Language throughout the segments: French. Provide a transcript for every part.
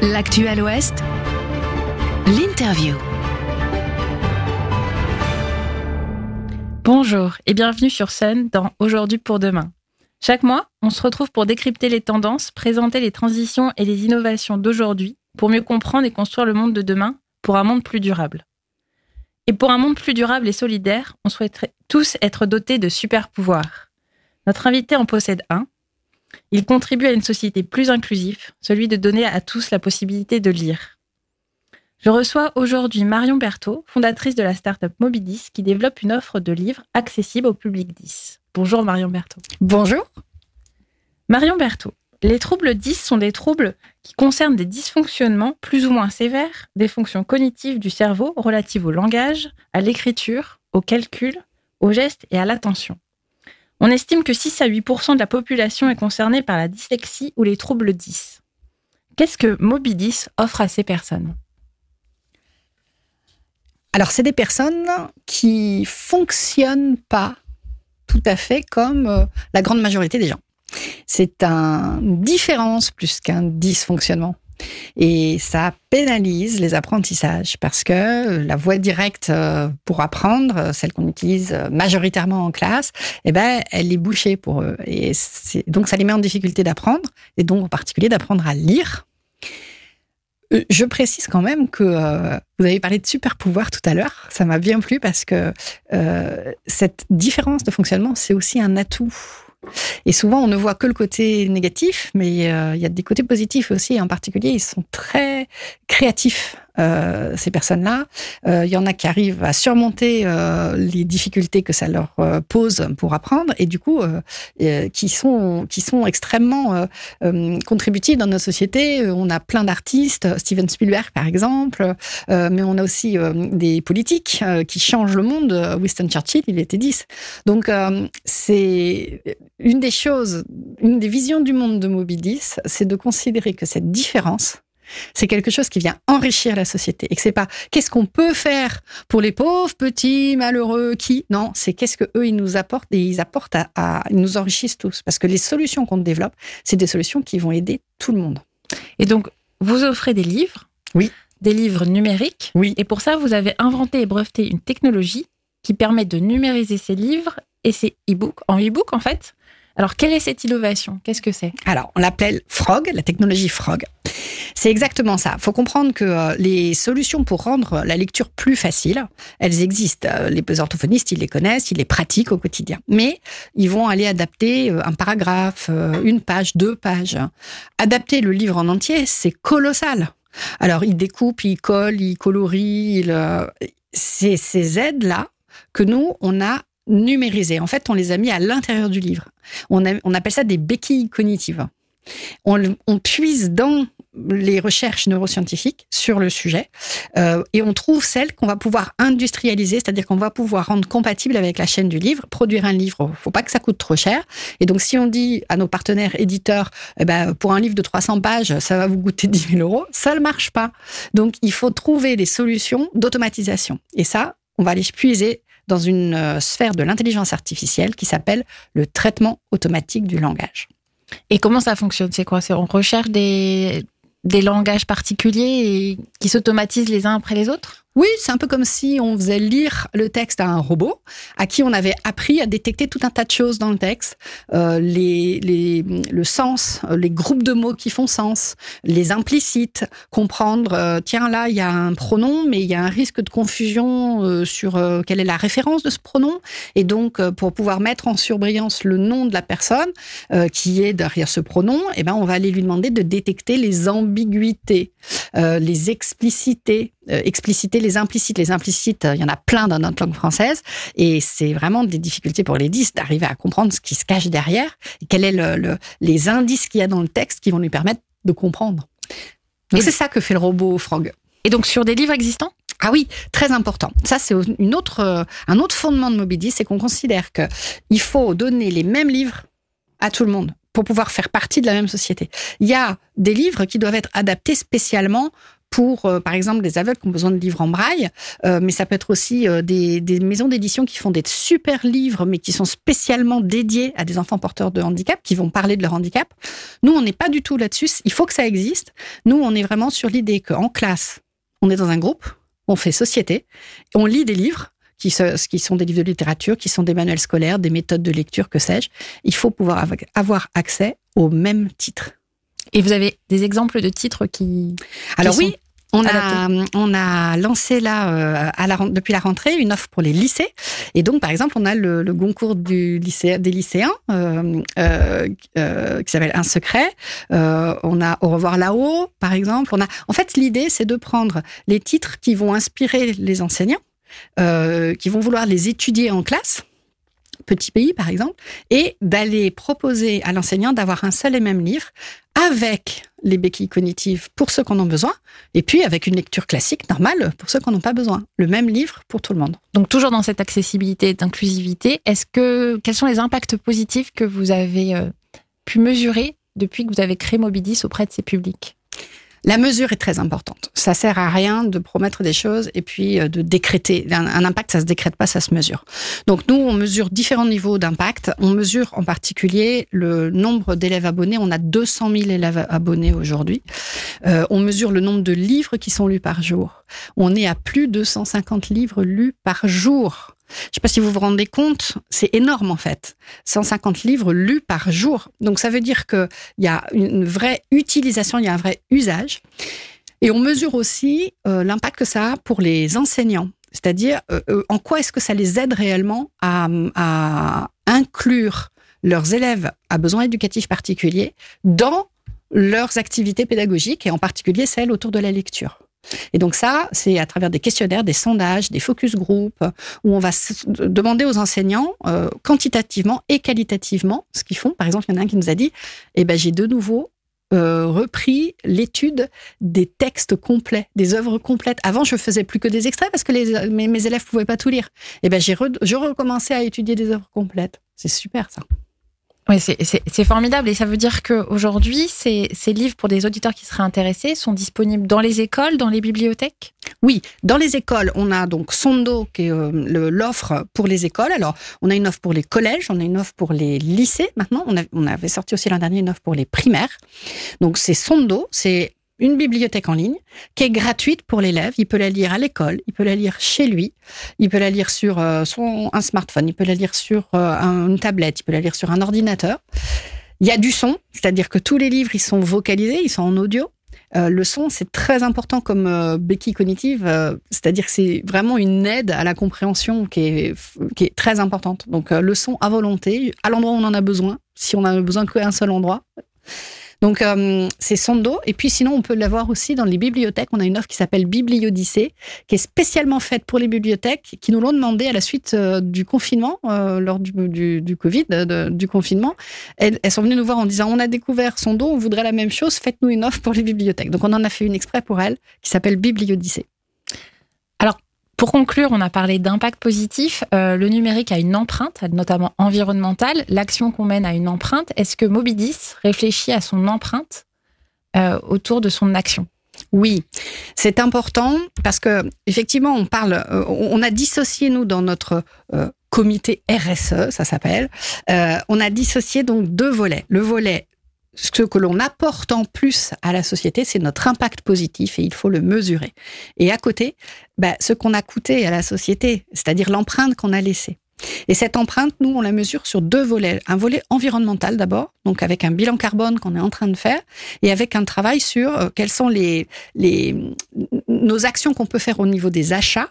L'actuel Ouest, l'interview. Bonjour et bienvenue sur Sun dans Aujourd'hui pour demain. Chaque mois, on se retrouve pour décrypter les tendances, présenter les transitions et les innovations d'aujourd'hui pour mieux comprendre et construire le monde de demain pour un monde plus durable. Et pour un monde plus durable et solidaire, on souhaiterait tous être dotés de super pouvoirs. Notre invité en possède un, il contribue à une société plus inclusive, celui de donner à tous la possibilité de lire. Je reçois aujourd'hui Marion Berthaud, fondatrice de la start-up Mobidis, qui développe une offre de livres accessible au public 10. Bonjour Marion Berthaud. Bonjour. Marion Berthaud, les troubles 10 sont des troubles qui concernent des dysfonctionnements plus ou moins sévères des fonctions cognitives du cerveau relatives au langage, à l'écriture, au calcul, au geste et à l'attention. On estime que 6 à 8% de la population est concernée par la dyslexie ou les troubles 10. Qu'est-ce que Mobidis offre à ces personnes? Alors, c'est des personnes qui fonctionnent pas tout à fait comme euh, la grande majorité des gens. C'est une différence plus qu'un dysfonctionnement. Et ça pénalise les apprentissages parce que la voie directe euh, pour apprendre, celle qu'on utilise majoritairement en classe, eh ben, elle est bouchée pour eux. Et donc, ça les met en difficulté d'apprendre, et donc en particulier d'apprendre à lire. Euh, je précise quand même que euh, vous avez parlé de super pouvoir tout à l'heure. Ça m'a bien plu parce que cette différence de fonctionnement, c'est aussi un atout et souvent, on ne voit que le côté négatif, mais euh, il y a des côtés positifs aussi. En particulier, ils sont très créatifs euh, ces personnes-là. Euh, il y en a qui arrivent à surmonter euh, les difficultés que ça leur euh, pose pour apprendre et du coup qui sont qui sont extrêmement contributifs dans notre société. On a plein d'artistes, Steven Spielberg par exemple, mais on a aussi des politiques qui changent le monde. Winston Churchill, il était 10. Donc c'est une des choses, une des visions du monde de Moby c'est de considérer que cette différence c'est quelque chose qui vient enrichir la société et que c'est pas qu'est-ce qu'on peut faire pour les pauvres petits malheureux qui. Non c'est qu'est-ce que eux ils nous apportent et ils apportent à, ils nous enrichissent tous. Parce que les solutions qu'on développe c'est des solutions qui vont aider tout le monde. Et donc vous offrez des livres, oui, des livres numériques, oui, et pour ça vous avez inventé et breveté une technologie qui permet de numériser ces livres et ces e-books en e-book en fait. Alors, quelle est cette innovation? Qu'est-ce que c'est? Alors, on l'appelle Frog, la technologie Frog. C'est exactement ça. Il faut comprendre que euh, les solutions pour rendre la lecture plus facile, elles existent. Euh, les orthophonistes, ils les connaissent, ils les pratiquent au quotidien. Mais ils vont aller adapter euh, un paragraphe, une page, deux pages. Adapter le livre en entier, c'est colossal. Alors, ils découpent, ils collent, ils colorient. C'est ces aides-là que nous, on a numérisées. En fait, on les a mis à l'intérieur du livre. On, appelle ça des béquilles cognitives. On, on, puise dans les recherches neuroscientifiques sur le sujet euh, et on trouve celles qu'on va pouvoir industrialiser, c'est-à-dire qu'on va pouvoir rendre compatible avec la chaîne du livre, produire un livre, faut pas que ça coûte trop cher. Et donc si on dit à nos partenaires éditeurs, eh ben, pour un livre de 300 pages, ça va vous coûter 10 000 euros, ça ne marche pas. Donc il faut trouver des solutions d'automatisation. Et ça, on va aller puiser dans une euh, sphère de l'intelligence artificielle qui s'appelle le traitement automatique du langage. Et comment ça fonctionne? C'est quoi? On recherche des, langages particuliers qui s'automatisent les uns après les autres? Oui, c'est un peu comme si on faisait lire le texte à un robot, à qui on avait appris à détecter tout un tas de choses dans le texte, euh, les, les, le sens, les groupes de mots qui font sens, les implicites, comprendre, euh, tiens là, il y a un pronom, mais il y a un risque de confusion euh, sur euh, quelle est la référence de ce pronom, et donc euh, pour pouvoir mettre en surbrillance le nom de la personne qui est derrière ce pronom, eh ben on va aller lui demander de détecter les ambiguïtés, les explicités, euh, expliciter les implicites. Les implicites, euh, il y en a plein dans notre langue française et c'est vraiment des difficultés pour les 10 d'arriver à comprendre ce qui se cache derrière et quels le, les indices qu'il y a dans le texte qui vont lui permettre de comprendre. Donc c'est ça que fait le robot Frog. Et donc sur des livres existants? Ah oui, très important. Ça, c'est une autre, euh, un autre fondement de Moby c'est qu'on considère que il faut donner les mêmes livres à tout le monde pour pouvoir faire partie de la même société. Il y a des livres qui doivent être adaptés spécialement pour, euh, par exemple, des aveugles qui ont besoin de livres en braille, euh, mais ça peut être aussi euh, des, des maisons d'édition qui font des super livres, mais qui sont spécialement dédiés à des enfants porteurs de handicap, qui vont parler de leur handicap. Nous, on n'est pas du tout là-dessus. Il faut que ça existe. Nous, on est vraiment sur l'idée qu'en classe, on est dans un groupe, on fait société, on lit des livres, qui, qui sont des livres de littérature, qui sont des manuels scolaires, des méthodes de lecture, que sais-je. Il faut pouvoir av- avoir accès au même titre. Et vous avez des exemples de titres qui. Alors oui, on a, on a lancé là, euh, à la, ren- depuis la rentrée, une offre pour les lycées. Et donc, par exemple, on a le, le concours du lycée, des lycéens euh, euh, qui s'appelle Un secret. On a Au revoir là-haut, par exemple. On a, en fait, l'idée, c'est de prendre les titres qui vont inspirer les enseignants, qui vont vouloir les étudier en classe. Petit pays, par exemple, et d'aller proposer à l'enseignant d'avoir un seul et même livre avec les béquilles cognitives pour ceux qui en ont besoin, et puis avec une lecture classique normale pour ceux qui n'en ont pas besoin. Le même livre pour tout le monde. Donc toujours dans cette accessibilité, d'inclusivité, est-ce que quels sont les impacts positifs que vous avez euh, pu mesurer depuis que vous avez créé Mobidis auprès de ces publics? La mesure est très importante. Ça sert à rien de promettre des choses et puis euh, de décréter. Un, impact, ça se décrète pas, ça se mesure. Donc nous, on mesure différents niveaux d'impact. On mesure en particulier le nombre d'élèves abonnés. On a 200 000 élèves abonnés aujourd'hui. Euh, on mesure le nombre de livres qui sont lus par jour. On est à plus de 150 livres lus par jour. Je sais pas si vous vous rendez compte, c'est énorme en fait. 150 livres lus par jour. Donc ça veut dire que il y a une vraie utilisation, il y a un vrai usage. Et on mesure aussi euh, l'impact que ça a pour les enseignants. C'est-à-dire, euh, euh, en quoi est-ce que ça les aide réellement à, à inclure leurs élèves à besoins éducatifs particuliers dans leurs activités pédagogiques et en particulier celles autour de la lecture? Et donc ça, c'est à travers des questionnaires, des sondages, des focus group, où on va demander aux enseignants euh, quantitativement et qualitativement ce qu'ils font. Par exemple, il y en a un qui nous a dit, eh ben, j'ai de nouveau euh, repris l'étude des textes complets, des œuvres complètes. Avant, je faisais plus que des extraits parce que mes, mes élèves pouvaient pas tout lire. Et ben, j'ai re, je à étudier des œuvres complètes. C'est super ça. Oui, c'est- formidable et ça veut dire qu'aujourd'hui, ces, ces livres pour des auditeurs qui seraient intéressés sont disponibles dans les écoles, dans les bibliothèques? Oui, dans les écoles, on a donc Sondo, qui est euh, l'offre pour les écoles. Alors, on a une offre pour les collèges, on a une offre pour les lycées. Maintenant, on, on avait sorti aussi l'an dernier une offre pour les primaires. Donc, c'est Sondo, c'est une bibliothèque en ligne qui est gratuite pour l'élève. Il peut la lire à l'école, il peut la lire chez lui, il peut la lire sur euh, son un smartphone, il peut la lire sur euh, un- une tablette, il peut la lire sur un ordinateur. Il y a du son, c'est-à-dire que tous les livres ils sont vocalisés, ils sont en audio. Euh, le son, c'est très important comme euh, béquille cognitive, euh, c'est-à-dire que c'est vraiment une aide à la compréhension qui est, qui est très importante. Donc euh, le son à volonté, à l'endroit où on en a besoin, si on a besoin qu'à un seul endroit. Donc euh, c'est Sondo, et puis sinon on peut l'avoir aussi dans les bibliothèques. On a une offre qui s'appelle Bibliodyssée, qui est spécialement faite pour les bibliothèques, qui nous l'ont demandé à la suite euh, du confinement, euh, lors du, Covid, de- du confinement. Elles, sont venues nous voir en disant on a découvert Sondo, on voudrait la même chose, faites-nous une offre pour les bibliothèques. Donc on en a fait une exprès pour elles, qui s'appelle Bibliodyssée. Pour conclure, on a parlé d'impact positif. Euh, le numérique a une empreinte, notamment environnementale. L'action qu'on mène a une empreinte. Est-ce que Mobidis réfléchit à son empreinte euh, autour de son action? Oui, c'est important parce que effectivement, on parle, euh, on a dissocié nous dans notre comité RSE, ça s'appelle. on a dissocié donc deux volets. Le volet ce que l'on apporte en plus à la société, c'est notre impact positif et il faut le mesurer. Et à côté, bah, ce qu'on a coûté à la société, c'est-à-dire l'empreinte qu'on a laissée. Et cette empreinte, nous, on la mesure sur deux volets. Un volet environnemental d'abord, donc avec un bilan carbone qu'on est en train de faire, et avec un travail sur euh, quelles sont les, les, nos actions qu'on peut faire au niveau des achats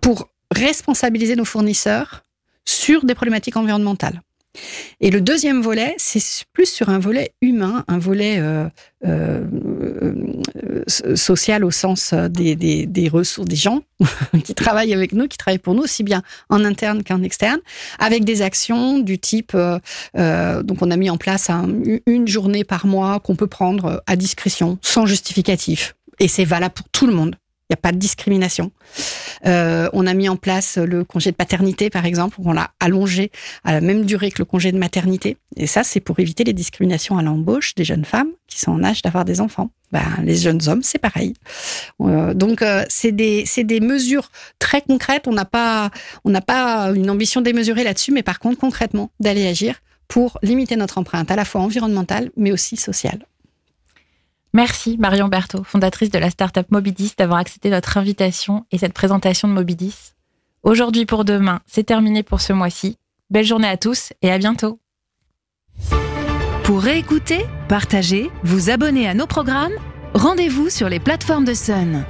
pour responsabiliser nos fournisseurs sur des problématiques environnementales. Et le deuxième volet, c'est plus sur un volet humain, un volet euh, euh, euh, social au sens des, des, des ressources, des gens qui travaillent avec nous, qui travaillent pour nous, aussi bien en interne qu'en externe, avec des actions du type, euh, euh, donc on a mis en place un, une journée par mois qu'on peut prendre à discrétion, sans justificatif. Et c'est valable pour tout le monde. Il n'y a pas de discrimination. Euh, on a mis en place le congé de paternité, par exemple, on l'a allongé à la même durée que le congé de maternité. Et ça, c'est pour éviter les discriminations à l'embauche des jeunes femmes qui sont en âge d'avoir des enfants. Ben, les jeunes hommes, c'est pareil. Euh, donc, euh, c'est des, des mesures très concrètes. On n'a pas, on n'a pas une ambition démesurée là-dessus, mais par contre, concrètement, d'aller agir pour limiter notre empreinte, à la fois environnementale, mais aussi sociale. Merci Marion Berthaud, fondatrice de la startup Mobidis, d'avoir accepté notre invitation et cette présentation de Mobidis. Aujourd'hui pour demain, c'est terminé pour ce mois-ci. Belle journée à tous et à bientôt. Pour réécouter, partager, vous abonner à nos programmes, rendez-vous sur les plateformes de Sun.